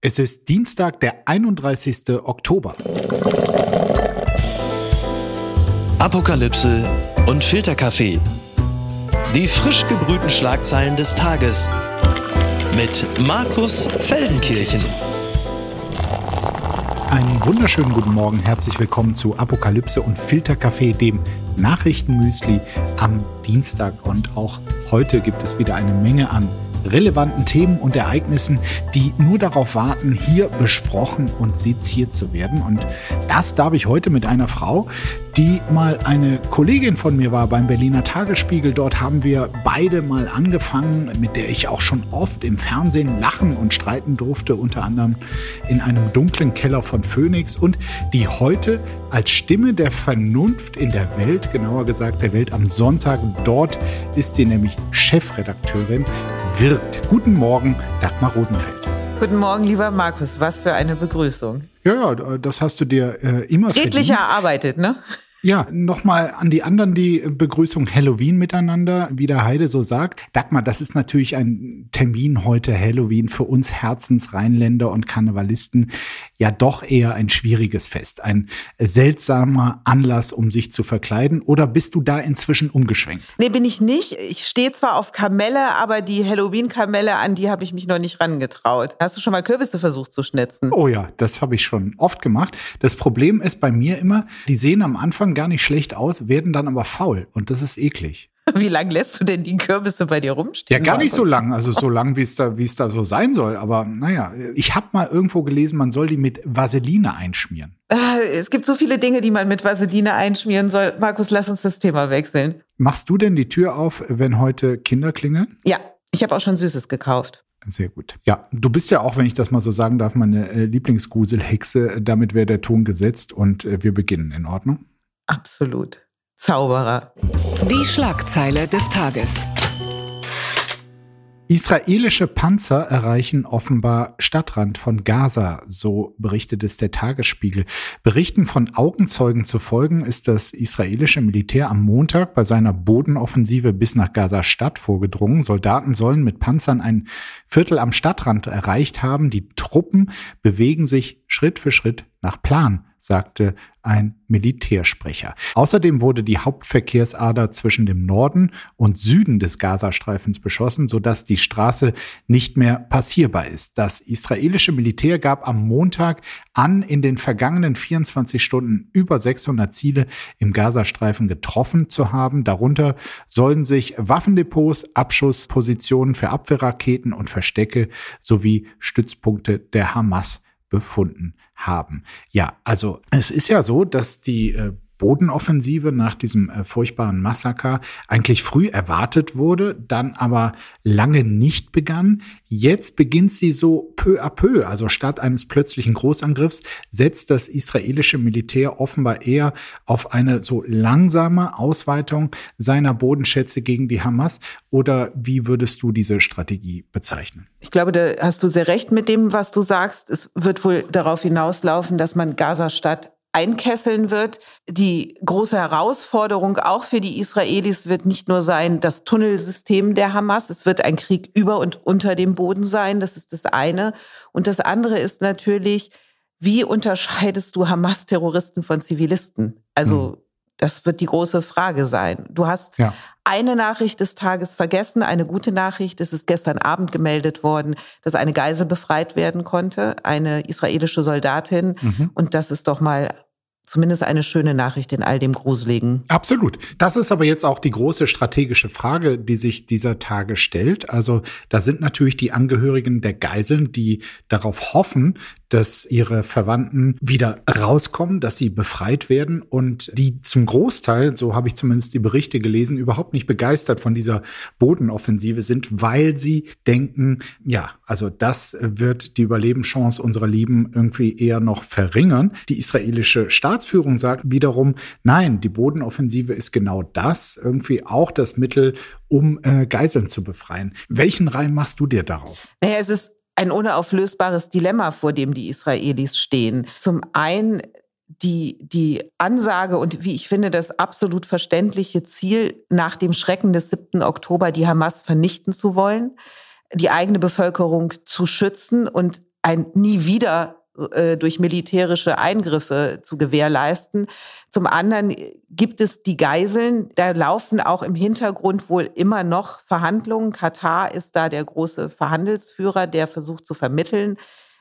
Es ist Dienstag, der 31. Oktober. Apokalypse und Filterkaffee. Die frisch gebrühten Schlagzeilen des Tages mit Markus Feldenkirchen. Einen wunderschönen guten Morgen, herzlich willkommen zu Apokalypse und Filterkaffee, dem Nachrichtenmüsli am Dienstag. Und auch heute gibt es wieder eine Menge an relevanten Themen und Ereignissen, die nur darauf warten, hier besprochen und seziert zu werden. Und das darf ich heute mit einer Frau, die mal eine Kollegin von mir war beim Berliner Tagesspiegel. Dort haben wir beide mal angefangen, mit der ich auch schon oft im Fernsehen lachen und streiten durfte, unter anderem in einem dunklen Keller von Phoenix und die heute als Stimme der Vernunft in der Welt, genauer gesagt der Welt am Sonntag, dort ist sie nämlich Chefredakteurin, wirkt. Guten Morgen, Dagmar Rosenfeld. Guten Morgen, lieber Markus. Was für eine Begrüßung. Ja, ja, das hast du dir äh, immer Redlich erarbeitet, ne? Ja, nochmal an die anderen die Begrüßung Halloween miteinander, wie der Heide so sagt. Dagmar, das ist natürlich ein Termin heute Halloween für uns Herzensrheinländer und Karnevalisten ja doch eher ein schwieriges Fest, ein seltsamer Anlass, um sich zu verkleiden. Oder bist du da inzwischen umgeschwenkt? Nee, bin ich nicht. Ich stehe zwar auf Kamelle, aber die Halloween-Kamelle, an die habe ich mich noch nicht rangetraut. Hast du schon mal Kürbisse versucht zu schnitzen? Oh ja, das habe ich schon oft gemacht. Das Problem ist bei mir immer, die sehen am Anfang Anfang gar nicht schlecht aus, werden dann aber faul und das ist eklig. Wie lange lässt du denn die Kürbisse bei dir rumstehen? Ja, gar nicht so lang, also so lang, wie es da, wie es da so sein soll. Aber naja, ich habe mal irgendwo gelesen, man soll die mit Vaseline einschmieren. Ah, es gibt so viele Dinge, die man mit Vaseline einschmieren soll. Markus, lass uns das Thema wechseln. Machst du denn die Tür auf, wenn heute Kinder klingeln? Ja, ich habe auch schon Süßes gekauft. Sehr gut. Ja, du bist ja auch, wenn ich das mal so sagen darf, meine äh, Lieblingsgruselhexe. Damit wäre der Ton gesetzt und äh, wir beginnen. In Ordnung? Absolut. Zauberer. Die Schlagzeile des Tages. Israelische Panzer erreichen offenbar Stadtrand von Gaza, so berichtet es der Tagesspiegel. Berichten von Augenzeugen zu folgen ist das israelische Militär am Montag bei seiner Bodenoffensive bis nach Gaza-Stadt vorgedrungen. Soldaten sollen mit Panzern ein Viertel am Stadtrand erreicht haben. Die Truppen bewegen sich Schritt für Schritt nach Plan sagte ein Militärsprecher. Außerdem wurde die Hauptverkehrsader zwischen dem Norden und Süden des Gazastreifens beschossen, sodass die Straße nicht mehr passierbar ist. Das israelische Militär gab am Montag an, in den vergangenen 24 Stunden über 600 Ziele im Gazastreifen getroffen zu haben. Darunter sollen sich Waffendepots, Abschusspositionen für Abwehrraketen und Verstecke sowie Stützpunkte der Hamas befunden haben. Ja, also es ist ja so, dass die äh, Bodenoffensive nach diesem äh, furchtbaren Massaker eigentlich früh erwartet wurde, dann aber lange nicht begann. Jetzt beginnt sie so peu à peu, also statt eines plötzlichen Großangriffs setzt das israelische Militär offenbar eher auf eine so langsame Ausweitung seiner Bodenschätze gegen die Hamas. Oder wie würdest du diese Strategie bezeichnen? Ich glaube, da hast du sehr recht mit dem, was du sagst. Es wird wohl darauf hinauslaufen, dass man Gaza-Stadt einkesseln wird. Die große Herausforderung auch für die Israelis wird nicht nur sein, das Tunnelsystem der Hamas. Es wird ein Krieg über und unter dem Boden sein. Das ist das eine. Und das andere ist natürlich, wie unterscheidest du Hamas-Terroristen von Zivilisten? Also, hm. das wird die große Frage sein. Du hast ja. Eine Nachricht des Tages vergessen, eine gute Nachricht. Es ist gestern Abend gemeldet worden, dass eine Geisel befreit werden konnte, eine israelische Soldatin. Mhm. Und das ist doch mal zumindest eine schöne Nachricht in all dem Gruseligen. Absolut. Das ist aber jetzt auch die große strategische Frage, die sich dieser Tage stellt. Also da sind natürlich die Angehörigen der Geiseln, die darauf hoffen, dass ihre Verwandten wieder rauskommen, dass sie befreit werden und die zum Großteil, so habe ich zumindest die Berichte gelesen, überhaupt nicht begeistert von dieser Bodenoffensive sind, weil sie denken, ja, also das wird die Überlebenschance unserer Lieben irgendwie eher noch verringern. Die israelische Staatsführung sagt wiederum, nein, die Bodenoffensive ist genau das, irgendwie auch das Mittel, um äh, Geiseln zu befreien. Welchen Reim machst du dir darauf? Naja, es ist ein unauflösbares Dilemma, vor dem die Israelis stehen. Zum einen die, die Ansage und wie ich finde, das absolut verständliche Ziel, nach dem Schrecken des 7. Oktober die Hamas vernichten zu wollen, die eigene Bevölkerung zu schützen und ein nie wieder äh, durch militärische Eingriffe zu gewährleisten. Zum anderen gibt es die Geiseln. Da laufen auch im Hintergrund wohl immer noch Verhandlungen. Katar ist da der große Verhandelsführer, der versucht zu vermitteln.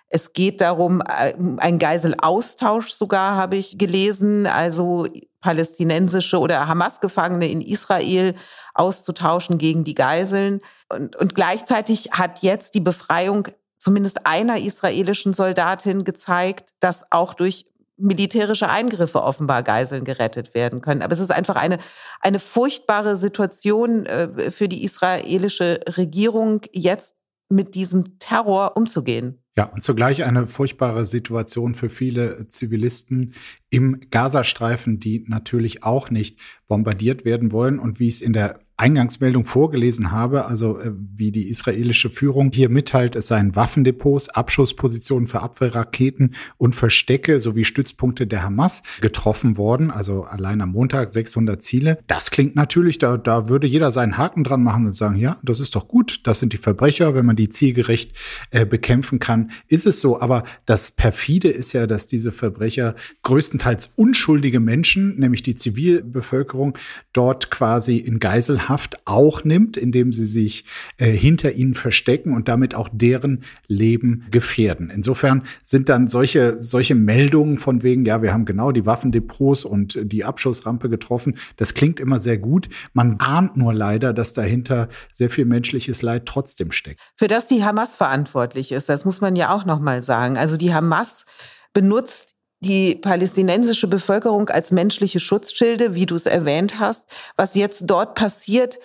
Es geht darum, äh, ein Geiselaustausch sogar habe ich gelesen, also palästinensische oder Hamas-Gefangene in Israel auszutauschen gegen die Geiseln. Und, und gleichzeitig hat jetzt die Befreiung zumindest einer israelischen Soldatin gezeigt, dass auch durch militärische Eingriffe offenbar Geiseln gerettet werden können. Aber es ist einfach eine, eine furchtbare Situation äh, für die israelische Regierung, jetzt mit diesem Terror umzugehen. Ja, und zugleich eine furchtbare Situation für viele Zivilisten im Gazastreifen, die natürlich auch nicht bombardiert werden wollen. Und wie es in der Eingangsmeldung vorgelesen habe, also äh, wie die israelische Führung hier mitteilt, es seien Waffendepots, Abschusspositionen für Abwehrraketen und Verstecke sowie Stützpunkte der Hamas getroffen worden. Also allein am Montag 600 Ziele. Das klingt natürlich, da, da würde jeder seinen Haken dran machen und sagen, ja, das ist doch gut, das sind die Verbrecher, wenn man die zielgerecht äh, bekämpfen kann, ist es so. Aber das perfide ist ja, dass diese Verbrecher größtenteils unschuldige Menschen, nämlich die Zivilbevölkerung, dort quasi in Geisel Haft auch nimmt, indem sie sich äh, hinter ihnen verstecken und damit auch deren Leben gefährden. Insofern sind dann solche, solche Meldungen von wegen, ja, wir haben genau die Waffendepots und die Abschussrampe getroffen. Das klingt immer sehr gut. Man ahnt nur leider, dass dahinter sehr viel menschliches Leid trotzdem steckt. Für das die Hamas verantwortlich ist, das muss man ja auch noch mal sagen. Also die Hamas benutzt die palästinensische Bevölkerung als menschliche Schutzschilde, wie du es erwähnt hast. Was jetzt dort passiert,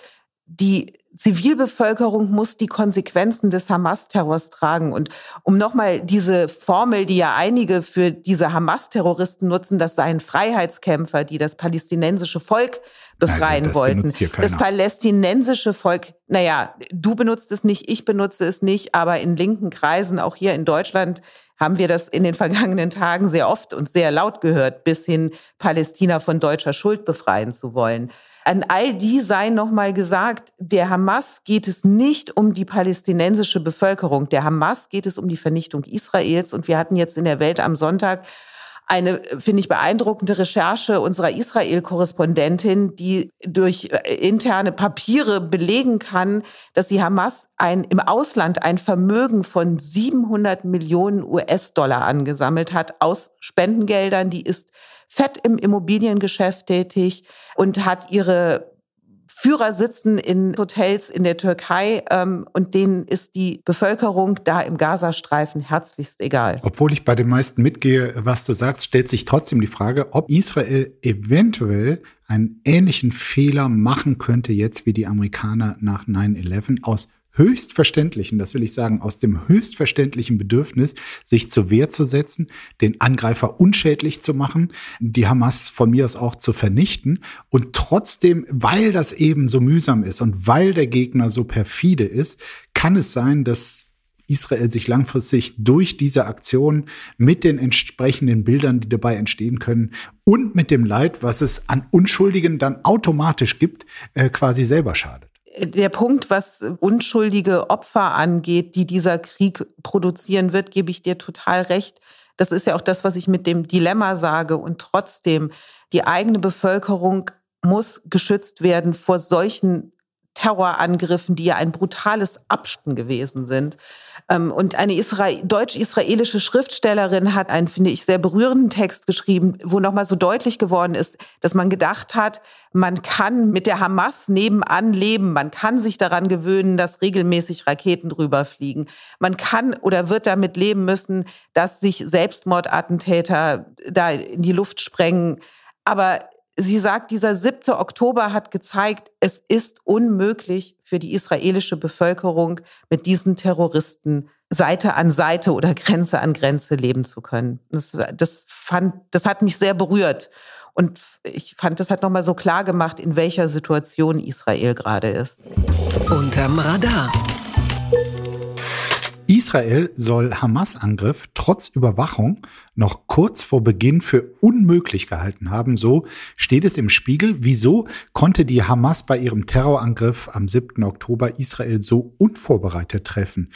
die Zivilbevölkerung muss die Konsequenzen des Hamas-Terrors tragen. Und um nochmal diese Formel, die ja einige für diese Hamas-Terroristen nutzen, das seien Freiheitskämpfer, die das palästinensische Volk befreien Nein, wollten. Das palästinensische Volk, naja, du benutzt es nicht, ich benutze es nicht, aber in linken Kreisen, auch hier in Deutschland, haben wir das in den vergangenen Tagen sehr oft und sehr laut gehört, bis hin Palästina von deutscher Schuld befreien zu wollen. An all die sei nochmal gesagt, der Hamas geht es nicht um die palästinensische Bevölkerung. Der Hamas geht es um die Vernichtung Israels. Und wir hatten jetzt in der Welt am Sonntag eine, finde ich, beeindruckende Recherche unserer Israel-Korrespondentin, die durch äh, interne Papiere belegen kann, dass die Hamas ein, im Ausland ein Vermögen von 700 Millionen US-Dollar angesammelt hat aus Spendengeldern. Die ist fett im Immobiliengeschäft tätig und hat ihre Führer sitzen in Hotels in der Türkei ähm, und denen ist die Bevölkerung da im Gazastreifen herzlichst egal. Obwohl ich bei den meisten mitgehe, was du sagst, stellt sich trotzdem die Frage, ob Israel eventuell einen ähnlichen Fehler machen könnte jetzt wie die Amerikaner nach 9-11 aus höchstverständlichen, das will ich sagen, aus dem höchstverständlichen Bedürfnis, sich zur Wehr zu setzen, den Angreifer unschädlich zu machen, die Hamas von mir aus auch zu vernichten. Und trotzdem, weil das eben so mühsam ist und weil der Gegner so perfide ist, kann es sein, dass Israel sich langfristig durch diese Aktion mit den entsprechenden Bildern, die dabei entstehen können und mit dem Leid, was es an Unschuldigen dann automatisch gibt, äh, quasi selber schadet der Punkt, was unschuldige Opfer angeht, die dieser Krieg produzieren wird, gebe ich dir total recht. Das ist ja auch das, was ich mit dem Dilemma sage. Und trotzdem, die eigene Bevölkerung muss geschützt werden vor solchen Terrorangriffen, die ja ein brutales Absten gewesen sind. Ähm, und eine deutsch-israelische Schriftstellerin hat einen, finde ich, sehr berührenden Text geschrieben, wo nochmal so deutlich geworden ist, dass man gedacht hat, man kann mit der Hamas nebenan leben. Man kann sich daran gewöhnen, dass regelmäßig Raketen drüber fliegen. Man kann oder wird damit leben müssen, dass sich Selbstmordattentäter da in die Luft sprengen. Aber sie sagt, dieser 7. Oktober hat gezeigt, es ist unmöglich für die israelische Bevölkerung mit diesen Terroristen Seite an Seite oder Grenze an Grenze leben zu können. Das, das, fand, das hat mich sehr berührt. Und ich fand, das hat nochmal so klar gemacht, in welcher Situation Israel gerade ist. Unterm Radar. Israel soll Hamas-Angriff trotz Überwachung noch kurz vor Beginn für unmöglich gehalten haben. So steht es im Spiegel. Wieso konnte die Hamas bei ihrem Terrorangriff am 7. Oktober Israel so unvorbereitet treffen?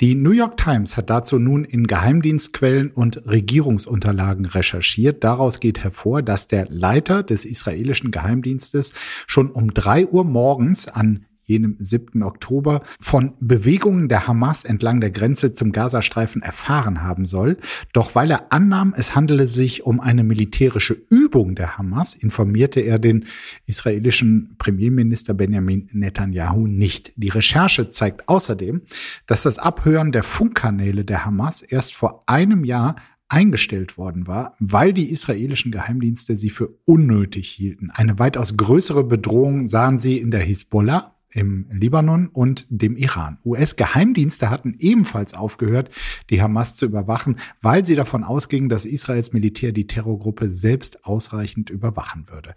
Die New York Times hat dazu nun in Geheimdienstquellen und Regierungsunterlagen recherchiert. Daraus geht hervor, dass der Leiter des israelischen Geheimdienstes schon um drei Uhr morgens an jenem 7. Oktober, von Bewegungen der Hamas entlang der Grenze zum Gazastreifen erfahren haben soll. Doch weil er annahm, es handele sich um eine militärische Übung der Hamas, informierte er den israelischen Premierminister Benjamin Netanyahu nicht. Die Recherche zeigt außerdem, dass das Abhören der Funkkanäle der Hamas erst vor einem Jahr eingestellt worden war, weil die israelischen Geheimdienste sie für unnötig hielten. Eine weitaus größere Bedrohung sahen sie in der Hisbollah, im Libanon und dem Iran. US-Geheimdienste hatten ebenfalls aufgehört, die Hamas zu überwachen, weil sie davon ausgingen, dass Israels Militär die Terrorgruppe selbst ausreichend überwachen würde.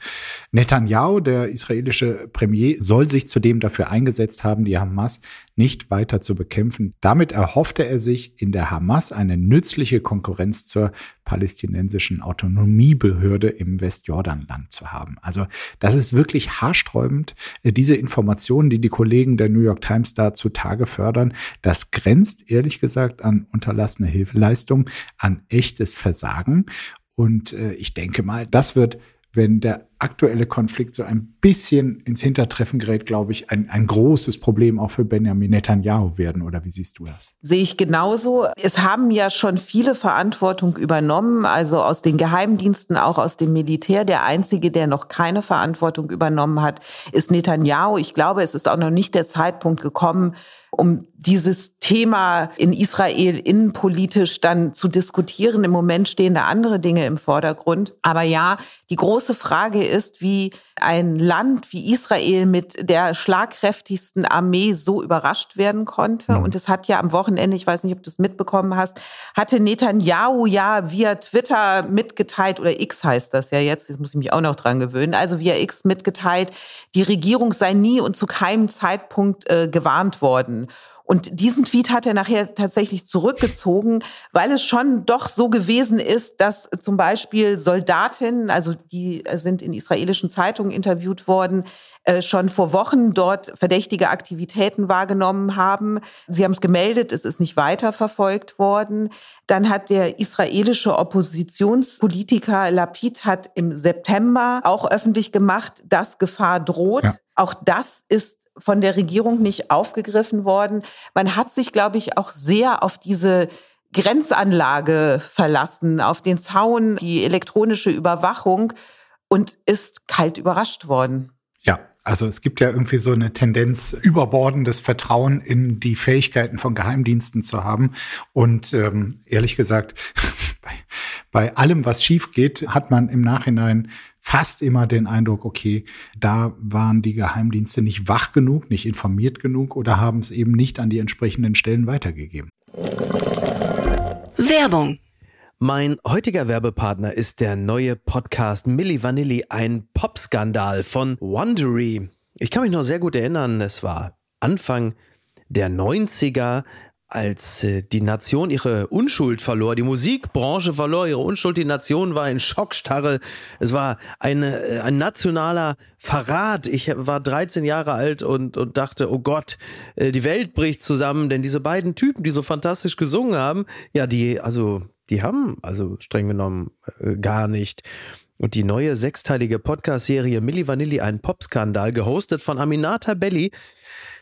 Netanyahu, der israelische Premier, soll sich zudem dafür eingesetzt haben, die Hamas nicht weiter zu bekämpfen. Damit erhoffte er sich in der Hamas eine nützliche Konkurrenz zur palästinensischen Autonomiebehörde im Westjordanland zu haben. Also das ist wirklich haarsträubend. Äh, diese Informationen, die die Kollegen der New York Times da zutage fördern, das grenzt ehrlich gesagt an unterlassene Hilfeleistung, an echtes Versagen. Und äh, ich denke mal, das wird wenn der aktuelle Konflikt so ein bisschen ins Hintertreffen gerät, glaube ich, ein, ein großes Problem auch für Benjamin Netanyahu werden. Oder wie siehst du das? Sehe ich genauso. Es haben ja schon viele Verantwortung übernommen, also aus den Geheimdiensten, auch aus dem Militär. Der Einzige, der noch keine Verantwortung übernommen hat, ist Netanyahu. Ich glaube, es ist auch noch nicht der Zeitpunkt gekommen, um dieses Thema in Israel innenpolitisch dann zu diskutieren. Im Moment stehen da andere Dinge im Vordergrund. Aber ja, die große Frage ist, wie ein Land wie Israel mit der schlagkräftigsten Armee so überrascht werden konnte. Mhm. Und es hat ja am Wochenende, ich weiß nicht, ob du es mitbekommen hast, hatte Netanyahu ja via Twitter mitgeteilt, oder X heißt das ja jetzt, jetzt muss ich mich auch noch dran gewöhnen, also via X mitgeteilt, die Regierung sei nie und zu keinem Zeitpunkt äh, gewarnt worden. Und diesen Tweet hat er nachher tatsächlich zurückgezogen, weil es schon doch so gewesen ist, dass zum Beispiel Soldatinnen, also die sind in israelischen Zeitungen interviewt worden, äh, schon vor Wochen dort verdächtige Aktivitäten wahrgenommen haben. Sie haben es gemeldet, es ist nicht weiterverfolgt worden. Dann hat der israelische Oppositionspolitiker Lapid hat im September auch öffentlich gemacht, dass Gefahr droht. Ja. Auch das ist von der Regierung nicht aufgegriffen worden. Man hat sich, glaube ich, auch sehr auf diese Grenzanlage verlassen, auf den Zaun, die elektronische Überwachung und ist kalt überrascht worden. Ja, also es gibt ja irgendwie so eine Tendenz, überbordendes Vertrauen in die Fähigkeiten von Geheimdiensten zu haben. Und ähm, ehrlich gesagt, bei, bei allem, was schief geht, hat man im Nachhinein fast immer den Eindruck, okay, da waren die Geheimdienste nicht wach genug, nicht informiert genug oder haben es eben nicht an die entsprechenden Stellen weitergegeben. Werbung. Mein heutiger Werbepartner ist der neue Podcast Milli Vanilli, ein Popskandal von Wondery. Ich kann mich noch sehr gut erinnern, es war Anfang der 90er, als äh, die Nation ihre Unschuld verlor, die Musikbranche verlor ihre Unschuld, die Nation war in Schockstarre. Es war eine, äh, ein nationaler Verrat. Ich war 13 Jahre alt und, und dachte, oh Gott, äh, die Welt bricht zusammen, denn diese beiden Typen, die so fantastisch gesungen haben, ja, die, also, die haben also streng genommen gar nicht. Und die neue sechsteilige Podcast-Serie Milli Vanilli, ein Popskandal, gehostet von Aminata Belli,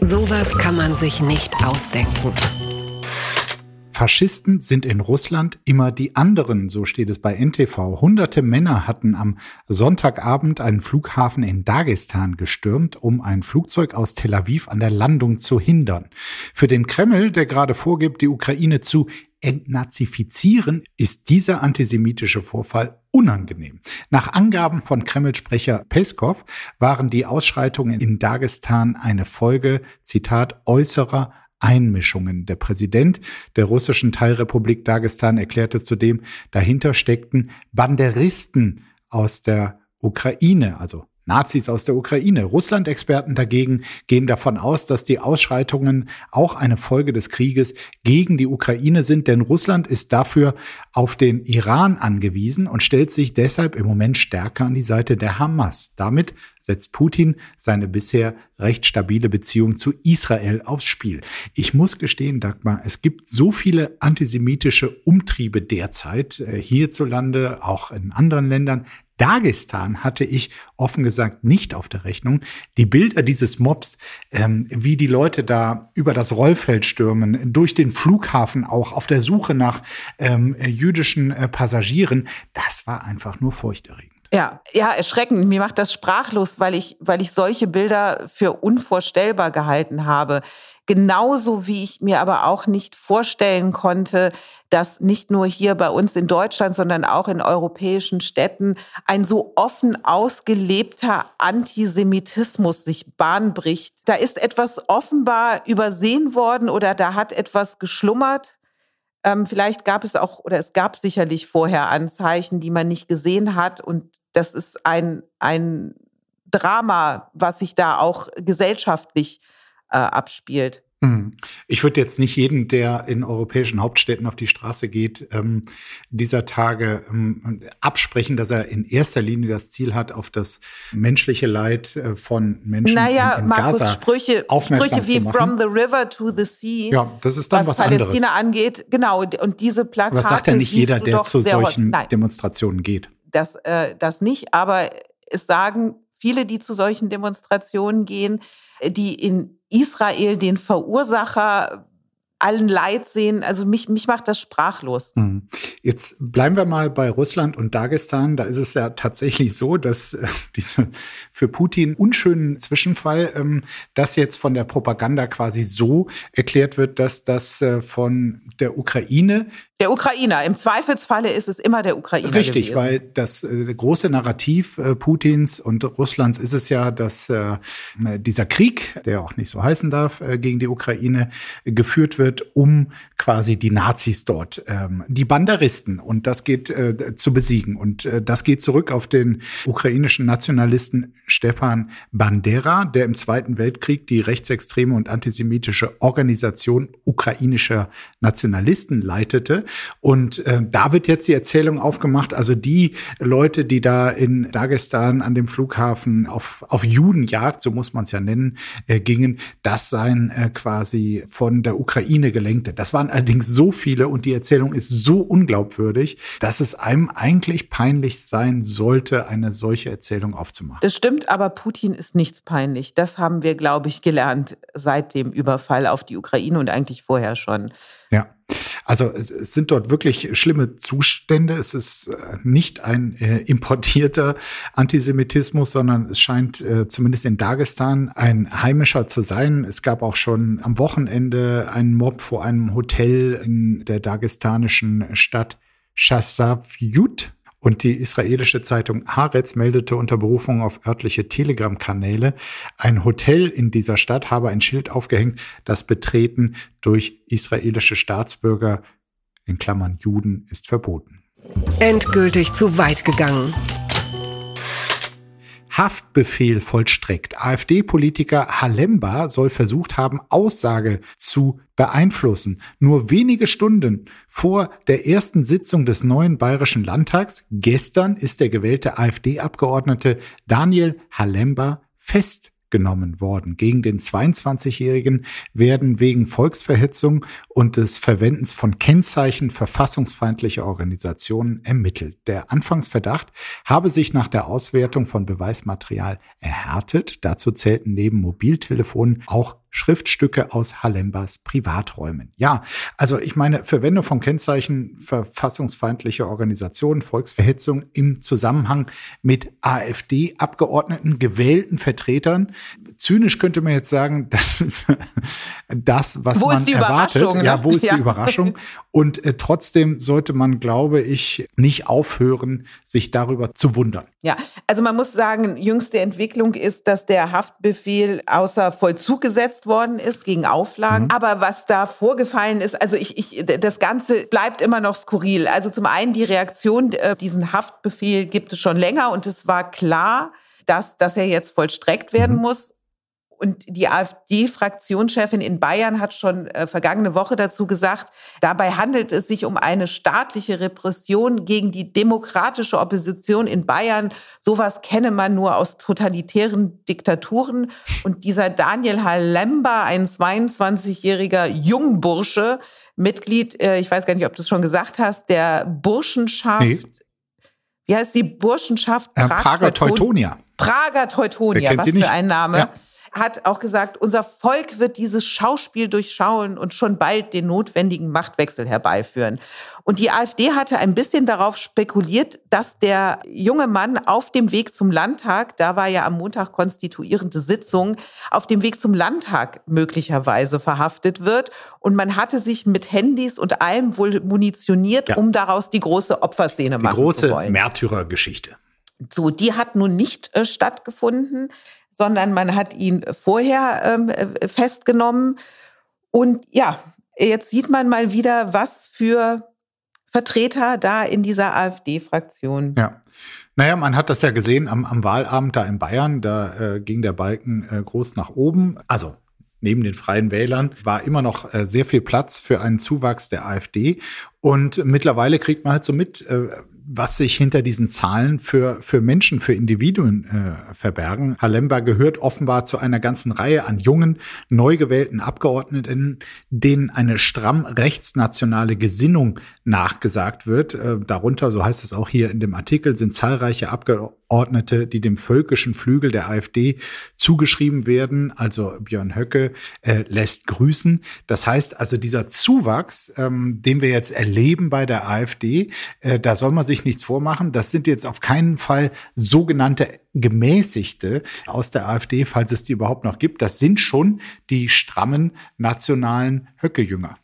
Sowas kann man sich nicht ausdenken. Faschisten sind in Russland immer die anderen, so steht es bei NTV. Hunderte Männer hatten am Sonntagabend einen Flughafen in Dagestan gestürmt, um ein Flugzeug aus Tel Aviv an der Landung zu hindern. Für den Kreml, der gerade vorgibt, die Ukraine zu entnazifizieren, ist dieser antisemitische Vorfall unangenehm. Nach Angaben von Kreml-Sprecher Peskov waren die Ausschreitungen in Dagestan eine Folge, Zitat, äußerer Einmischungen. Der Präsident der russischen Teilrepublik Dagestan erklärte zudem, dahinter steckten Banderisten aus der Ukraine, also Nazis aus der Ukraine. Russland-Experten dagegen gehen davon aus, dass die Ausschreitungen auch eine Folge des Krieges gegen die Ukraine sind, denn Russland ist dafür auf den Iran angewiesen und stellt sich deshalb im Moment stärker an die Seite der Hamas. Damit setzt Putin seine bisher recht stabile Beziehung zu Israel aufs Spiel. Ich muss gestehen, Dagmar, es gibt so viele antisemitische Umtriebe derzeit äh, hierzulande, auch in anderen Ländern. Dagestan hatte ich offen gesagt nicht auf der Rechnung. Die Bilder dieses Mobs, ähm, wie die Leute da über das Rollfeld stürmen, durch den Flughafen auch auf der Suche nach ähm, jüdischen äh, Passagieren, das war einfach nur furchterregend. Ja, ja, erschreckend. Mir macht das sprachlos, weil ich, weil ich solche Bilder für unvorstellbar gehalten habe. Genauso wie ich mir aber auch nicht vorstellen konnte, dass nicht nur hier bei uns in Deutschland, sondern auch in europäischen Städten ein so offen ausgelebter Antisemitismus sich Bahn bricht. Da ist etwas offenbar übersehen worden oder da hat etwas geschlummert. Ähm, vielleicht gab es auch, oder es gab sicherlich vorher Anzeichen, die man nicht gesehen hat. Und das ist ein, ein Drama, was sich da auch gesellschaftlich äh, abspielt. Mhm. Ich würde jetzt nicht jeden, der in europäischen Hauptstädten auf die Straße geht, ähm, dieser Tage ähm, absprechen, dass er in erster Linie das Ziel hat, auf das menschliche Leid äh, von Menschen naja, in, in Markus, Gaza Sprüche, Sprüche wie From the River to the Sea. Ja, das ist dann was, was Palästina anderes. angeht. Genau, und diese Plakate. Was sagt ja nicht jeder, der zu solchen Demonstrationen geht. Das, äh, das nicht, aber es sagen viele, die zu solchen Demonstrationen gehen, die in Israel den Verursacher allen Leid sehen. Also mich, mich macht das sprachlos. Hm. Jetzt bleiben wir mal bei Russland und Dagestan. Da ist es ja tatsächlich so, dass äh, diese für Putin unschönen Zwischenfall, ähm, das jetzt von der Propaganda quasi so erklärt wird, dass das äh, von der Ukraine der Ukrainer. Im Zweifelsfalle ist es immer der Ukrainer. Richtig, gewesen. weil das äh, große Narrativ äh, Putins und Russlands ist es ja, dass äh, dieser Krieg, der auch nicht so heißen darf, äh, gegen die Ukraine geführt wird, um quasi die Nazis dort, ähm, die Banderisten und das geht äh, zu besiegen. Und äh, das geht zurück auf den ukrainischen Nationalisten Stepan Bandera, der im Zweiten Weltkrieg die rechtsextreme und antisemitische Organisation ukrainischer Nationalisten leitete und äh, da wird jetzt die Erzählung aufgemacht, also die Leute, die da in Dagestan an dem Flughafen auf, auf Judenjagd, so muss man es ja nennen, äh, gingen, das seien äh, quasi von der Ukraine gelenkte. Das waren allerdings so viele und die Erzählung ist so unglaubwürdig, dass es einem eigentlich peinlich sein sollte, eine solche Erzählung aufzumachen. Das stimmt, aber Putin ist nichts peinlich. Das haben wir, glaube ich, gelernt seit dem Überfall auf die Ukraine und eigentlich vorher schon. Ja. Also es sind dort wirklich schlimme Zustände. Es ist äh, nicht ein äh, importierter Antisemitismus, sondern es scheint äh, zumindest in Dagestan ein heimischer zu sein. Es gab auch schon am Wochenende einen Mob vor einem Hotel in der dagestanischen Stadt Chassavyut. Und die israelische Zeitung Haaretz meldete unter Berufung auf örtliche Telegram-Kanäle, ein Hotel in dieser Stadt habe ein Schild aufgehängt, das Betreten durch israelische Staatsbürger in Klammern Juden ist verboten. Endgültig zu weit gegangen. Haftbefehl vollstreckt. AfD-Politiker Halemba soll versucht haben, Aussage zu beeinflussen. Nur wenige Stunden vor der ersten Sitzung des neuen Bayerischen Landtags, gestern, ist der gewählte AfD-Abgeordnete Daniel Halemba fest genommen worden. Gegen den 22-Jährigen werden wegen Volksverhetzung und des Verwendens von Kennzeichen verfassungsfeindlicher Organisationen ermittelt. Der Anfangsverdacht habe sich nach der Auswertung von Beweismaterial erhärtet. Dazu zählten neben Mobiltelefonen auch Schriftstücke aus Halembas Privaträumen. Ja, also ich meine, Verwendung von Kennzeichen verfassungsfeindlicher Organisationen, Volksverhetzung im Zusammenhang mit AfD-Abgeordneten, gewählten Vertretern. Zynisch könnte man jetzt sagen, das ist das, was wo man ist die erwartet. Ne? Ja, wo ist Ja. die Überraschung? Und äh, trotzdem sollte man, glaube ich, nicht aufhören, sich darüber zu wundern. Ja, also man muss sagen, jüngste Entwicklung ist, dass der Haftbefehl außer Vollzug gesetzt worden ist gegen Auflagen. Mhm. Aber was da vorgefallen ist, also ich, ich, das Ganze bleibt immer noch skurril. Also zum einen die Reaktion, äh, diesen Haftbefehl gibt es schon länger und es war klar, dass, dass er jetzt vollstreckt werden Mhm. muss. Und die AfD-Fraktionschefin in Bayern hat schon äh, vergangene Woche dazu gesagt, dabei handelt es sich um eine staatliche Repression gegen die demokratische Opposition in Bayern. Sowas kenne man nur aus totalitären Diktaturen. Und dieser Daniel Halemba, ein 22-jähriger Jungbursche, Mitglied, äh, ich weiß gar nicht, ob du es schon gesagt hast, der Burschenschaft. Nee. Wie heißt die Burschenschaft? Äh, Prag- Prager Teuton- Teutonia. Prager Teutonia, was für ein Name. Ja. Hat auch gesagt, unser Volk wird dieses Schauspiel durchschauen und schon bald den notwendigen Machtwechsel herbeiführen. Und die AfD hatte ein bisschen darauf spekuliert, dass der junge Mann auf dem Weg zum Landtag, da war ja am Montag konstituierende Sitzung, auf dem Weg zum Landtag möglicherweise verhaftet wird. Und man hatte sich mit Handys und allem wohl munitioniert, Ja. um daraus die große Opferszene Die machen zu große wollen. Märtyrergeschichte. So, die hat nun nicht äh, stattgefunden, sondern man hat ihn vorher ähm, äh, festgenommen. Und ja, jetzt sieht man mal wieder, was für Vertreter da in dieser AfD-Fraktion. Ja. Naja, man hat das ja gesehen am, am Wahlabend da in Bayern. Da äh, ging der Balken äh, groß nach oben. Also neben den freien Wählern war immer noch äh, sehr viel Platz für einen Zuwachs der AfD. Und mittlerweile kriegt man halt so mit, äh, was sich hinter diesen Zahlen für, für Menschen, für Individuen äh, verbergen. Halemba gehört offenbar zu einer ganzen Reihe an jungen, neu gewählten Abgeordneten, denen eine stramm rechtsnationale Gesinnung nachgesagt wird. Äh, darunter, so heißt es auch hier in dem Artikel, sind zahlreiche Abgeordnete, die dem völkischen Flügel der AfD zugeschrieben werden. Also Björn Höcke äh, lässt grüßen. Das heißt also, dieser Zuwachs, ähm, den wir jetzt erleben bei der AfD, äh, da soll man sich nichts vormachen. Das sind jetzt auf keinen Fall sogenannte Gemäßigte aus der AfD, falls es die überhaupt noch gibt. Das sind schon die strammen nationalen Höcke-Jünger.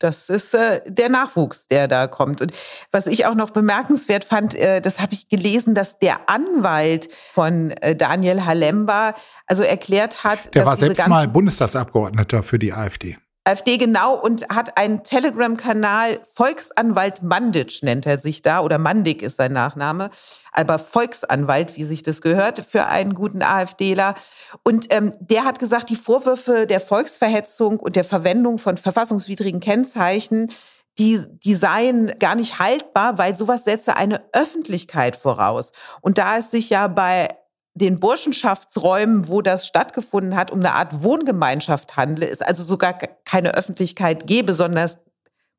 Das ist äh, der Nachwuchs, der da kommt. Und was ich auch noch bemerkenswert fand, äh, das habe ich gelesen, dass der Anwalt von äh, Daniel Halemba also erklärt hat, Der war selbst mal Bundestagsabgeordneter für die AfD. AfD genau und hat einen Telegram-Kanal, Volksanwalt Mandic nennt er sich da, oder Mandik ist sein Nachname, aber Volksanwalt, wie sich das gehört, für einen guten AfDler. Und ähm, der hat gesagt, die Vorwürfe der Volksverhetzung und der Verwendung von verfassungswidrigen Kennzeichen, die, die seien gar nicht haltbar, weil sowas setze eine Öffentlichkeit voraus. Und da es sich ja bei den Burschenschaftsräumen, wo das stattgefunden hat, um eine Art Wohngemeinschaft handle, es also sogar keine Öffentlichkeit gebe, sondern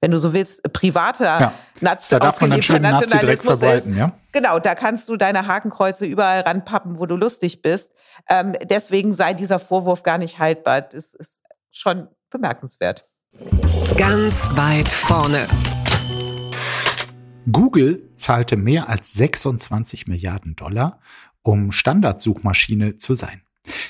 wenn du so willst, privater, Ja, Naz- Da darf man dann ausgelebter Nazi Nationalismus verbreiten, ist. ja? Genau, da kannst du deine Hakenkreuze überall ranpappen, wo du lustig bist. Ähm, deswegen sei dieser Vorwurf gar nicht haltbar. Das ist schon bemerkenswert. Ganz weit vorne. Google zahlte mehr als 26 Milliarden Dollar, um Standardsuchmaschine zu sein.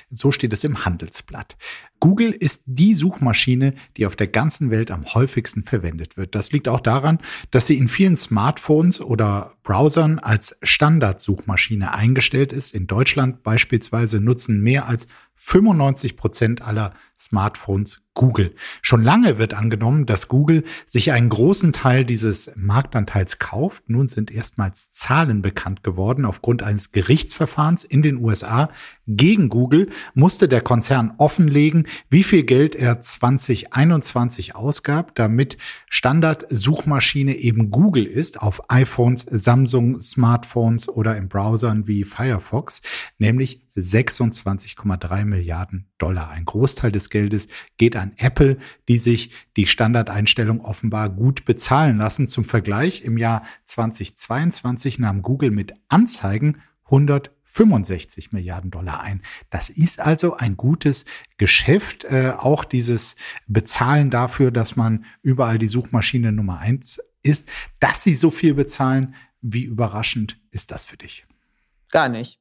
So steht es im Handelsblatt. Google ist die Suchmaschine, die auf der ganzen Welt am häufigsten verwendet wird. Das liegt auch daran, dass sie in vielen Smartphones oder Browsern als Standardsuchmaschine eingestellt ist. In Deutschland beispielsweise nutzen mehr als 95 Prozent aller Smartphones Google. Schon lange wird angenommen, dass Google sich einen großen Teil dieses Marktanteils kauft. Nun sind erstmals Zahlen bekannt geworden. Aufgrund eines Gerichtsverfahrens in den USA gegen Google musste der Konzern offenlegen, wie viel Geld er 2021 ausgab, damit Standardsuchmaschine eben Google ist auf iPhones, Samsung, Smartphones oder in Browsern wie Firefox, nämlich 26,3 Milliarden Dollar. Ein Großteil des Geldes geht an Apple, die sich die Standardeinstellung offenbar gut bezahlen lassen. Zum Vergleich, im Jahr 2022 nahm Google mit Anzeigen 165 Milliarden Dollar ein. Das ist also ein gutes Geschäft. Äh, auch dieses Bezahlen dafür, dass man überall die Suchmaschine Nummer eins ist, dass sie so viel bezahlen. Wie überraschend ist das für dich? Gar nicht.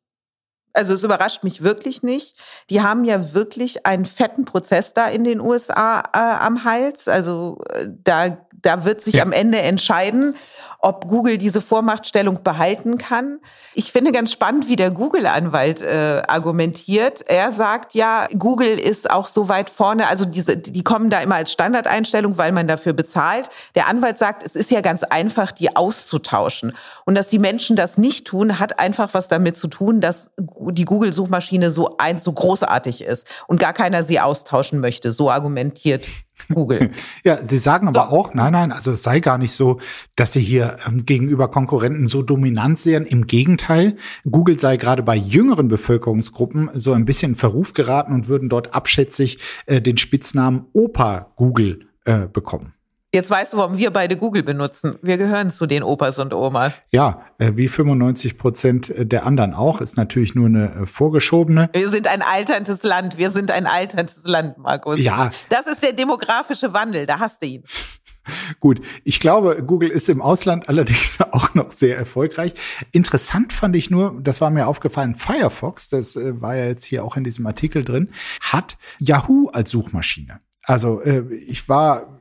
Also es überrascht mich wirklich nicht. Die haben ja wirklich einen fetten Prozess da in den USA äh, am Hals. Also äh, da, da wird sich ja. am Ende entscheiden, ob Google diese Vormachtstellung behalten kann. Ich finde ganz spannend, wie der Google-Anwalt äh, argumentiert. Er sagt ja, Google ist auch so weit vorne, also diese, die kommen da immer als Standardeinstellung, weil man dafür bezahlt. Der Anwalt sagt, es ist ja ganz einfach, die auszutauschen. Und dass die Menschen das nicht tun, hat einfach was damit zu tun, dass die Google-Suchmaschine so eins so großartig ist und gar keiner sie austauschen möchte. So argumentiert Google. ja, Sie sagen aber so. auch, nein, nein, also es sei gar nicht so, dass Sie hier ähm, gegenüber Konkurrenten so dominant sehen. Im Gegenteil, Google sei gerade bei jüngeren Bevölkerungsgruppen so ein bisschen in Verruf geraten und würden dort abschätzig äh, den Spitznamen Opa Google äh, bekommen. Jetzt weißt du, warum wir beide Google benutzen. Wir gehören zu den Opas und Omas. Ja, äh, wie 95 Prozent der anderen auch. Ist natürlich nur eine äh, vorgeschobene. Wir sind ein alterndes Land. Wir sind ein alterndes Land, Markus. Ja. Das ist der demografische Wandel. Da hast du ihn. Gut, ich glaube, Google ist im Ausland allerdings auch noch sehr erfolgreich. Interessant fand ich nur, das war mir aufgefallen, Firefox, das äh, war ja jetzt hier auch in diesem Artikel drin, hat Yahoo als Suchmaschine. Also ich war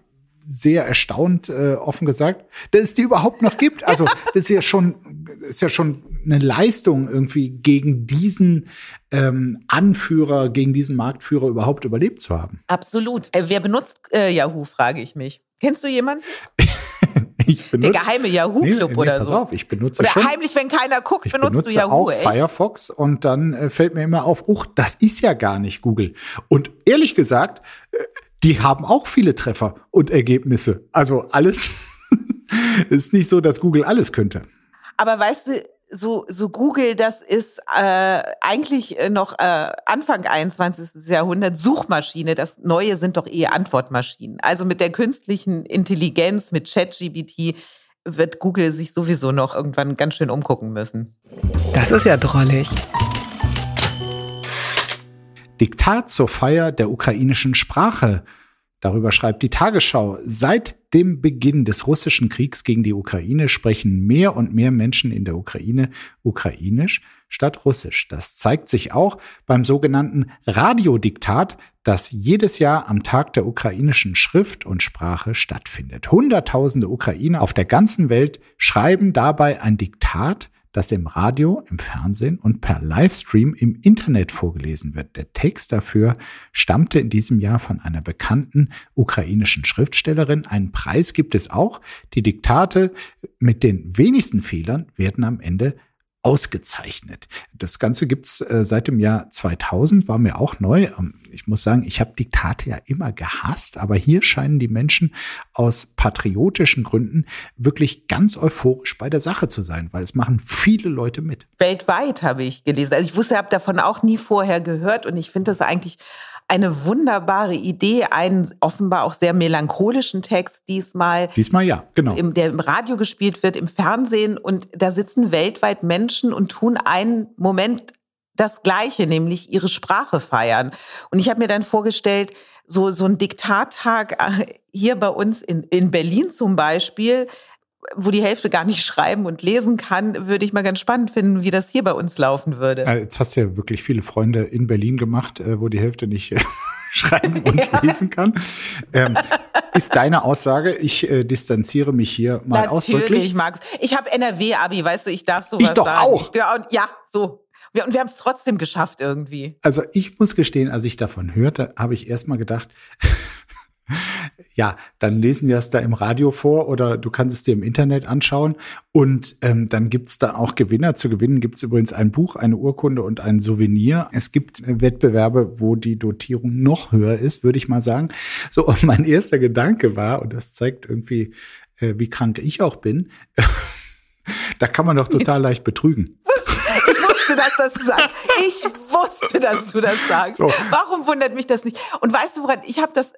sehr erstaunt, äh, offen gesagt, dass es die überhaupt noch gibt. Also das ist ja schon, ist ja schon eine Leistung, irgendwie gegen diesen ähm, Anführer, gegen diesen Marktführer überhaupt überlebt zu haben. Absolut. Äh, wer benutzt äh, Yahoo, frage ich mich. Kennst du jemanden? ich benutze, Der geheime Yahoo-Club nee, nee, oder pass so. auf, ich benutze oder schon, heimlich, wenn keiner guckt, ich benutzt benutze du Yahoo, auch echt? Firefox und dann äh, fällt mir immer auf, uch, das ist ja gar nicht Google. Und ehrlich gesagt, äh, die haben auch viele Treffer und Ergebnisse. Also alles ist nicht so, dass Google alles könnte. Aber weißt du, so, so Google, das ist äh, eigentlich noch äh, Anfang 21. Jahrhundert Suchmaschine. Das Neue sind doch eher Antwortmaschinen. Also mit der künstlichen Intelligenz, mit ChatGBT wird Google sich sowieso noch irgendwann ganz schön umgucken müssen. Das ist ja drollig. Diktat zur Feier der ukrainischen Sprache. Darüber schreibt die Tagesschau. Seit dem Beginn des russischen Kriegs gegen die Ukraine sprechen mehr und mehr Menschen in der Ukraine ukrainisch statt russisch. Das zeigt sich auch beim sogenannten Radiodiktat, das jedes Jahr am Tag der ukrainischen Schrift und Sprache stattfindet. Hunderttausende Ukrainer auf der ganzen Welt schreiben dabei ein Diktat, das im Radio, im Fernsehen und per Livestream im Internet vorgelesen wird. Der Text dafür stammte in diesem Jahr von einer bekannten ukrainischen Schriftstellerin. Einen Preis gibt es auch. Die Diktate mit den wenigsten Fehlern werden am Ende ausgezeichnet. Das Ganze gibt's äh, seit dem Jahr 2000, war mir auch neu. Ähm, ich muss sagen, ich habe Diktate ja immer gehasst, aber hier scheinen die Menschen aus patriotischen Gründen wirklich ganz euphorisch bei der Sache zu sein, weil es machen viele Leute mit. Weltweit habe ich gelesen. Also ich wusste, habe davon auch nie vorher gehört und ich finde das eigentlich eine wunderbare Idee, einen offenbar auch sehr melancholischen Text diesmal. Diesmal ja, genau. Im, der im Radio gespielt wird, im Fernsehen und da sitzen weltweit Menschen und tun einen Moment das Gleiche, nämlich ihre Sprache feiern. Und ich habe mir dann vorgestellt, so, so ein Diktattag äh, hier bei uns in, in Berlin zum Beispiel, wo die Hälfte gar nicht schreiben und lesen kann, würde ich mal ganz spannend finden, wie das hier bei uns laufen würde. Jetzt hast du ja wirklich viele Freunde in Berlin gemacht, äh, wo die Hälfte nicht äh, schreiben und ja. lesen kann. Ähm, ist deine Aussage, ich äh, distanziere mich hier mal Natürlich, ausdrücklich? Natürlich, Max. Ich habe NRW-Abi, weißt du, ich darf sowas ich doch sagen. auch. Ich, ja, so. Wir, und wir haben es trotzdem geschafft irgendwie. Also ich muss gestehen, als ich davon hörte, habe ich erst mal gedacht, ja, dann lesen die das da im Radio vor oder du kannst es dir im Internet anschauen. Und ähm, dann gibt's da auch Gewinner. Zu gewinnen gibt's übrigens ein Buch, eine Urkunde und ein Souvenir. Es gibt Wettbewerbe, wo die Dotierung noch höher ist, würde ich mal sagen. So, und mein erster Gedanke war, und das zeigt irgendwie, äh, wie krank ich auch bin, da kann man doch total leicht betrügen. Ich wusste, dass das du sagst. Ich wusste, dass du das sagst. So. Warum wundert mich das nicht? Und weißt du, woran ich habe das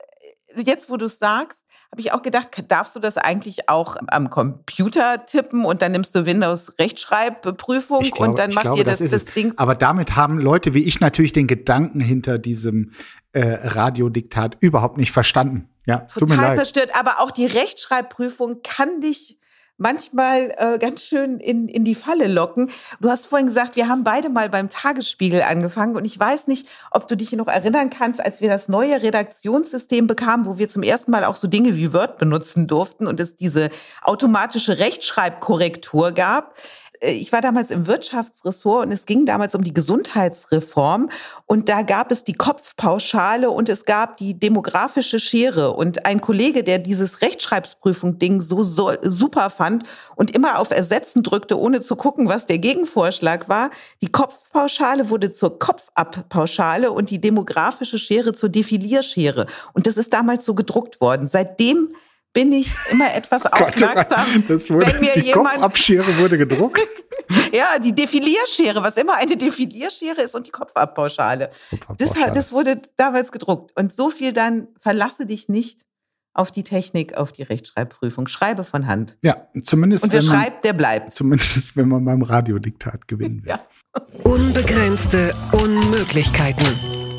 jetzt, wo du es sagst, habe ich auch gedacht, darfst du das eigentlich auch am Computer tippen und dann nimmst du Windows Rechtschreibprüfung glaube, und dann macht glaube, dir das, das, das Ding. Aber damit haben Leute wie ich natürlich den Gedanken hinter diesem äh, Radiodiktat überhaupt nicht verstanden. Ja, total zerstört. Aber auch die Rechtschreibprüfung kann dich manchmal äh, ganz schön in, in die Falle locken. Du hast vorhin gesagt, wir haben beide mal beim Tagesspiegel angefangen und ich weiß nicht, ob du dich noch erinnern kannst, als wir das neue Redaktionssystem bekamen, wo wir zum ersten Mal auch so Dinge wie Word benutzen durften und es diese automatische Rechtschreibkorrektur gab. Äh, ich war damals im Wirtschaftsressort und es ging damals um die Gesundheitsreform und da gab es die Kopfpauschale und es gab die demografische Schere und ein Kollege, der dieses Rechtschreibsprüfung-Ding so, so super fand und immer auf Ersetzen drückte, ohne zu gucken, was der Gegenvorschlag war. Die Kopfpauschale wurde zur Kopfabpauschale und die demografische Schere zur Defilierschere. Und das ist damals so gedruckt worden. Seitdem bin ich immer etwas aufmerksam. Das wurde, wenn mir die jemand Kopfabschere wurde gedruckt. ja, die Defilierschere, was immer eine Defilierschere ist und die Kopfabpauschale. Das, das wurde damals gedruckt. Und so viel dann, verlasse dich nicht auf die Technik, auf die Rechtschreibprüfung. Schreibe von Hand. Ja, zumindest. Und wer schreibt, der bleibt. Zumindest, wenn man beim Radiodiktat gewinnen will. ja. Unbegrenzte Unmöglichkeiten.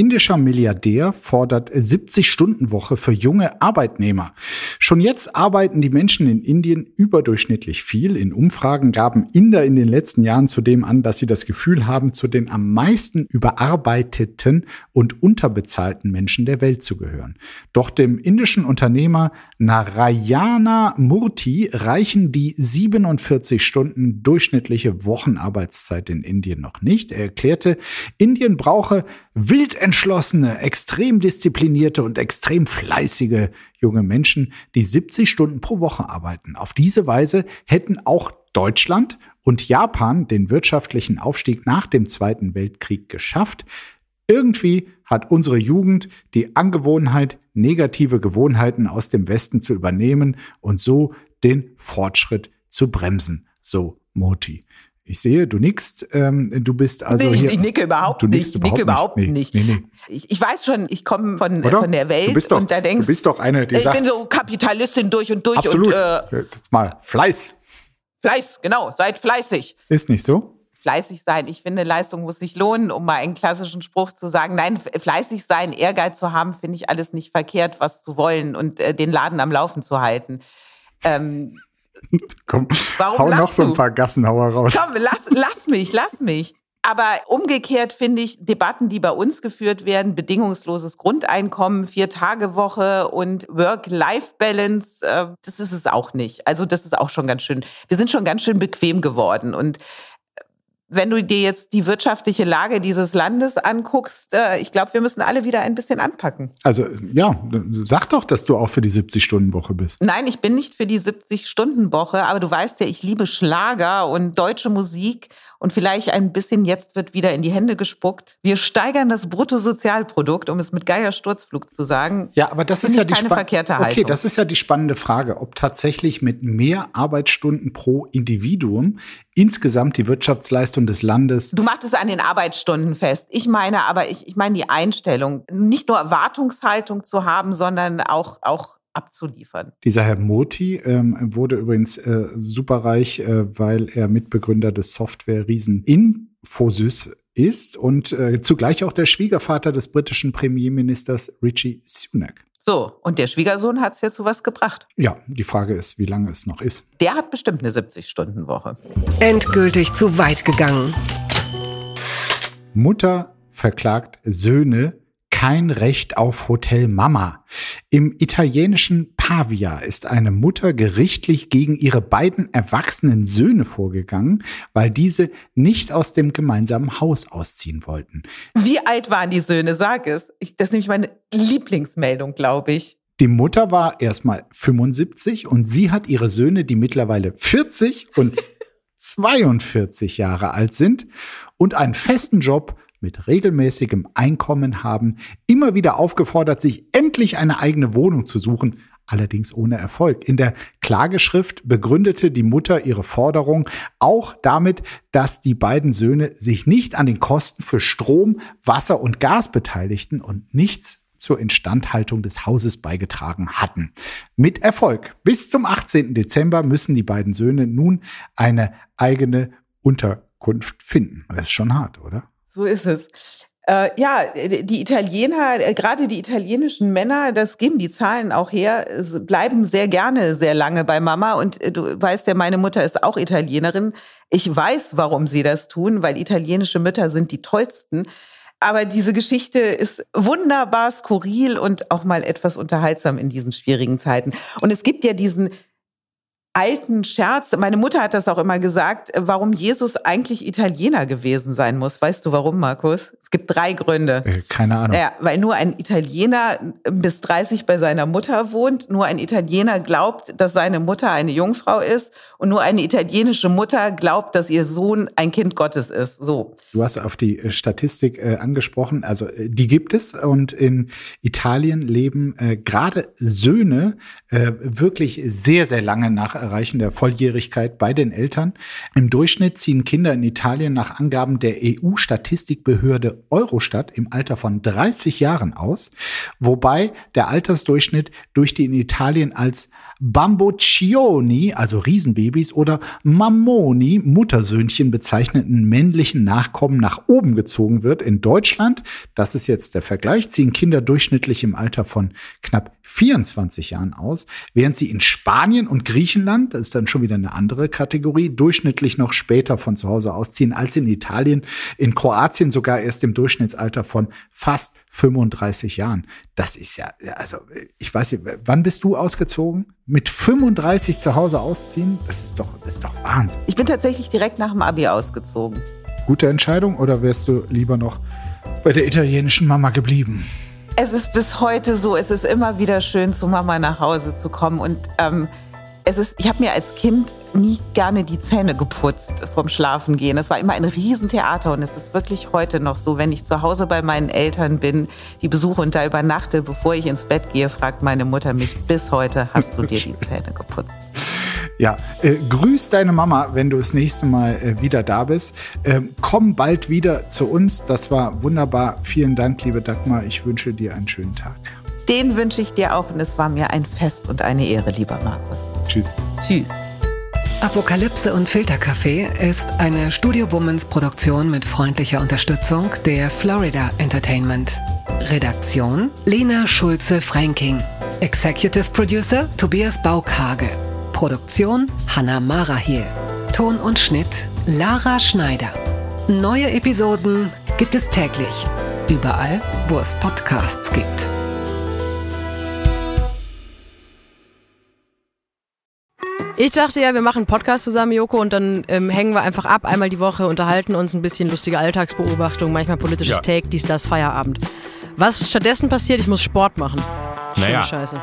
Indischer Milliardär fordert 70-Stunden-Woche für junge Arbeitnehmer. Schon jetzt arbeiten die Menschen in Indien überdurchschnittlich viel. In Umfragen gaben Inder in den letzten Jahren zudem an, dass sie das Gefühl haben, zu den am meisten überarbeiteten und unterbezahlten Menschen der Welt zu gehören. Doch dem indischen Unternehmer Narayana Murthy reichen die 47 Stunden durchschnittliche Wochenarbeitszeit in Indien noch nicht. Er erklärte, Indien brauche wild entschlossene, extrem disziplinierte und extrem fleißige junge Menschen, die 70 Stunden pro Woche arbeiten. Auf diese Weise hätten auch Deutschland und Japan den wirtschaftlichen Aufstieg nach dem Zweiten Weltkrieg geschafft. Irgendwie hat unsere Jugend die Angewohnheit, negative Gewohnheiten aus dem Westen zu übernehmen und so den Fortschritt zu bremsen. So Moti. Ich sehe, du nickst. Ähm, du bist also. Nee, hier, ich nicke überhaupt nicht. Ich nicke überhaupt nicht. nicht. Nee, nee. Ich, ich, weiß schon, ich komme von, von der Welt du bist doch, und da denkst du bist doch eine, die ich sagt, bin so Kapitalistin durch und durch. Absolut. Und, äh, Jetzt mal Fleiß. Fleiß, genau. Seid fleißig. Ist nicht so? Fleißig sein. Ich finde, Leistung muss sich lohnen, um mal einen klassischen Spruch zu sagen. Nein, fleißig sein, Ehrgeiz zu haben, finde ich alles nicht verkehrt, was zu wollen und äh, den Laden am Laufen zu halten. Ähm, Komm, Warum hau noch so ein paar Gassenhauer raus. Komm, lass, lass mich, lass mich. Aber umgekehrt finde ich Debatten, die bei uns geführt werden, bedingungsloses Grundeinkommen, Vier-Tage-Woche und Work-Life-Balance, äh, das ist es auch nicht. Also das ist auch schon ganz schön, wir sind schon ganz schön bequem geworden. Und wenn du dir jetzt die wirtschaftliche Lage dieses Landes anguckst, äh, ich glaube, wir müssen alle wieder ein bisschen anpacken. Also ja, sag doch, dass du auch für die 70-Stunden-Woche bist. Nein, ich bin nicht für die 70-Stunden-Woche, aber du weißt ja, ich liebe Schlager und deutsche Musik und vielleicht ein bisschen jetzt wird wieder in die Hände gespuckt. Wir steigern das Bruttosozialprodukt, um es mit Geiersturzflug zu sagen. Ja, aber das ist ja die keine verkehrte Haltung. Okay, das ist ja die spannende Frage, ob tatsächlich mit mehr Arbeitsstunden pro Individuum insgesamt die Wirtschaftsleistung des Landes. Du machst es an den Arbeitsstunden fest. Ich meine aber, ich, ich meine die Einstellung, nicht nur Erwartungshaltung zu haben, sondern auch, auch abzuliefern. Dieser Herr Moti ähm, wurde übrigens äh, superreich, äh, weil er Mitbegründer des Software-Riesen Infosys ist und äh, zugleich auch der Schwiegervater des britischen Premierministers Richie Sunak. So, und der Schwiegersohn hat es ja zu was gebracht. Ja, die Frage ist, wie lange es noch ist. Der hat bestimmt eine 70-Stunden-Woche. Endgültig zu weit gegangen. Mutter verklagt Söhne kein Recht auf Hotel Mama. Im italienischen Pavia ist eine Mutter gerichtlich gegen ihre beiden erwachsenen Söhne vorgegangen, weil diese nicht aus dem gemeinsamen Haus ausziehen wollten. Wie alt waren die Söhne? Sag es. Ich, das ist nämlich meine Lieblingsmeldung, glaube ich. Die Mutter war erstmal 75 und sie hat ihre Söhne, die mittlerweile 40 und 42 Jahre alt sind und einen festen Job mit regelmäßigem Einkommen haben, immer wieder aufgefordert, sich endlich eine eigene Wohnung zu suchen. allerdings ohne Erfolg. In der Klageschrift begründete die Mutter ihre Forderung auch damit, dass die beiden Söhne sich nicht an den Kosten für Strom, Wasser und Gas beteiligten und nichts zur Instandhaltung des Hauses beigetragen hatten. Mit Erfolg. Bis zum 18. Dezember müssen die beiden Söhne nun eine eigene Unterkunft finden. Das ist schon hart, oder? So ist es. Äh, ja, die Italiener, äh, gerade die italienischen Männer, das geben die Zahlen auch her, bleiben sehr gerne sehr lange bei Mama. Und äh, du weißt ja, meine Mutter ist auch Italienerin. Ich weiß, warum sie das tun, weil italienische Mütter sind die tollsten. Aber diese Geschichte ist wunderbar skurril und auch mal etwas unterhaltsam in diesen schwierigen Zeiten. Und es gibt ja diesen alten Scherz. Meine Mutter hat das auch immer gesagt, warum Jesus eigentlich Italiener gewesen sein muss. Weißt du warum, Markus? Es gibt drei Gründe. Äh, keine Ahnung. Ja, weil nur ein Italiener bis 30 bei seiner Mutter wohnt, nur ein Italiener glaubt, dass seine Mutter eine Jungfrau ist und nur eine italienische Mutter glaubt, dass ihr Sohn ein Kind Gottes ist. So. Du hast auf die äh, Statistik äh, angesprochen, also äh, die gibt es und in Italien leben äh, gerade Söhne äh, wirklich sehr, sehr lange nach Erreichen der Volljährigkeit bei den Eltern. Im Durchschnitt ziehen Kinder in Italien nach Angaben der EU-Statistikbehörde Eurostat im Alter von 30 Jahren aus, wobei der Altersdurchschnitt durch die in Italien als Bamboccioni, also Riesenbabys, oder Mammoni, Muttersöhnchen bezeichneten männlichen Nachkommen nach oben gezogen wird. In Deutschland, das ist jetzt der Vergleich, ziehen Kinder durchschnittlich im Alter von knapp 24 Jahren aus, während sie in Spanien und Griechenland, das ist dann schon wieder eine andere Kategorie, durchschnittlich noch später von zu Hause ausziehen als in Italien, in Kroatien sogar erst im Durchschnittsalter von fast 35 Jahren. Das ist ja, also ich weiß nicht, wann bist du ausgezogen? Mit 35 zu Hause ausziehen? Das ist doch, das ist doch Wahnsinn. Ich bin tatsächlich direkt nach dem Abi ausgezogen. Gute Entscheidung oder wärst du lieber noch bei der italienischen Mama geblieben? Es ist bis heute so, es ist immer wieder schön, zu Mama nach Hause zu kommen. Und ähm, es ist, ich habe mir als Kind nie gerne die Zähne geputzt vom Schlafengehen. Es war immer ein Riesentheater und es ist wirklich heute noch so, wenn ich zu Hause bei meinen Eltern bin, die besuche und da übernachte, bevor ich ins Bett gehe, fragt meine Mutter mich bis heute, hast du dir die Zähne geputzt? Ja, äh, grüß deine Mama, wenn du das nächste Mal äh, wieder da bist. Ähm, komm bald wieder zu uns. Das war wunderbar. Vielen Dank, liebe Dagmar. Ich wünsche dir einen schönen Tag. Den wünsche ich dir auch und es war mir ein Fest und eine Ehre, lieber Markus. Tschüss. Tschüss. Apokalypse und Filterkaffee ist eine Studio Womans Produktion mit freundlicher Unterstützung der Florida Entertainment. Redaktion Lena Schulze-Franking. Executive Producer Tobias Baukage. Produktion Hanna Marahiel. Ton und Schnitt Lara Schneider. Neue Episoden gibt es täglich. Überall, wo es Podcasts gibt. Ich dachte ja, wir machen einen Podcast zusammen, Joko, und dann ähm, hängen wir einfach ab, einmal die Woche, unterhalten uns ein bisschen lustige Alltagsbeobachtung, manchmal politisches Ja. Take, dies, das, Feierabend. Was stattdessen passiert, ich muss Sport machen. Schöne Naja. Scheiße.